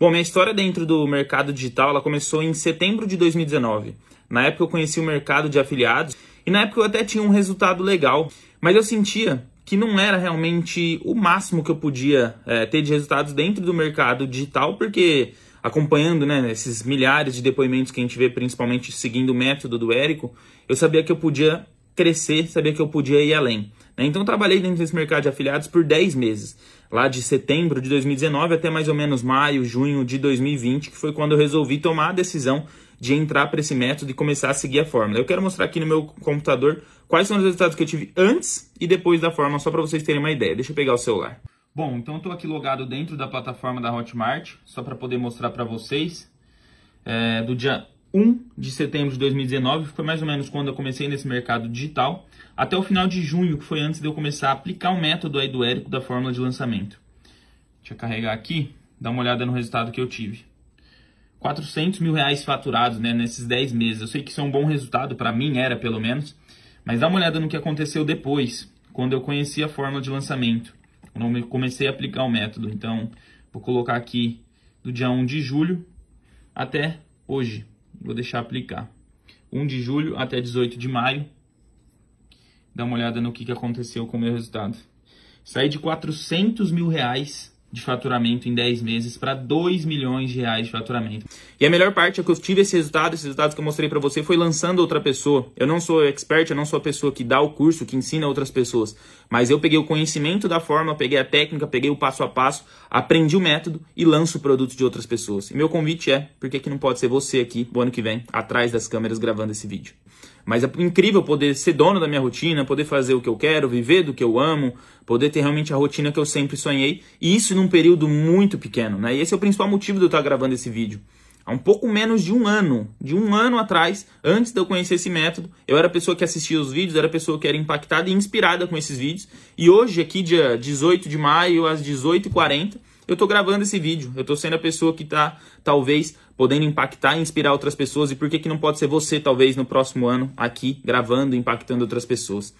Bom, minha história dentro do mercado digital ela começou em setembro de 2019. Na época eu conheci o mercado de afiliados e na época eu até tinha um resultado legal, mas eu sentia que não era realmente o máximo que eu podia é, ter de resultados dentro do mercado digital, porque acompanhando né, esses milhares de depoimentos que a gente vê, principalmente seguindo o método do Érico, eu sabia que eu podia crescer, sabia que eu podia ir além. Né? Então, trabalhei dentro desse mercado de afiliados por 10 meses, lá de setembro de 2019 até mais ou menos maio, junho de 2020, que foi quando eu resolvi tomar a decisão de entrar para esse método e começar a seguir a fórmula. Eu quero mostrar aqui no meu computador quais são os resultados que eu tive antes e depois da fórmula, só para vocês terem uma ideia. Deixa eu pegar o celular. Bom, então estou aqui logado dentro da plataforma da Hotmart, só para poder mostrar para vocês. É, do dia 1 de setembro de 2019, foi mais ou menos quando eu comecei nesse mercado digital, até o final de junho, que foi antes de eu começar a aplicar o método aí do Érico da fórmula de lançamento. Deixa eu carregar aqui, dar uma olhada no resultado que eu tive. 400 mil reais faturados né, nesses 10 meses. Eu sei que isso é um bom resultado, para mim era pelo menos, mas dá uma olhada no que aconteceu depois, quando eu conheci a fórmula de lançamento, quando eu comecei a aplicar o método. Então, vou colocar aqui do dia 1 de julho até hoje. Vou deixar aplicar. 1 de julho até 18 de maio. Dá uma olhada no que, que aconteceu com o meu resultado. Saí de 400 mil reais de faturamento em 10 meses para 2 milhões de reais de faturamento. E a melhor parte é que eu tive esse resultado, esses resultados que eu mostrei para você foi lançando outra pessoa. Eu não sou expert, eu não sou a pessoa que dá o curso, que ensina outras pessoas, mas eu peguei o conhecimento da forma, peguei a técnica, peguei o passo a passo, aprendi o método e lanço o produto de outras pessoas. E meu convite é, por que, não pode ser você aqui, o ano que vem, atrás das câmeras gravando esse vídeo? Mas é incrível poder ser dono da minha rotina, poder fazer o que eu quero, viver do que eu amo, poder ter realmente a rotina que eu sempre sonhei, e isso num período muito pequeno, né? E esse é o principal motivo de eu estar gravando esse vídeo. Há um pouco menos de um ano, de um ano atrás, antes de eu conhecer esse método, eu era a pessoa que assistia os vídeos, era a pessoa que era impactada e inspirada com esses vídeos. E hoje, aqui, dia 18 de maio, às 18h40, eu estou gravando esse vídeo. Eu estou sendo a pessoa que está, talvez, podendo impactar e inspirar outras pessoas. E por que, que não pode ser você, talvez, no próximo ano, aqui, gravando, impactando outras pessoas?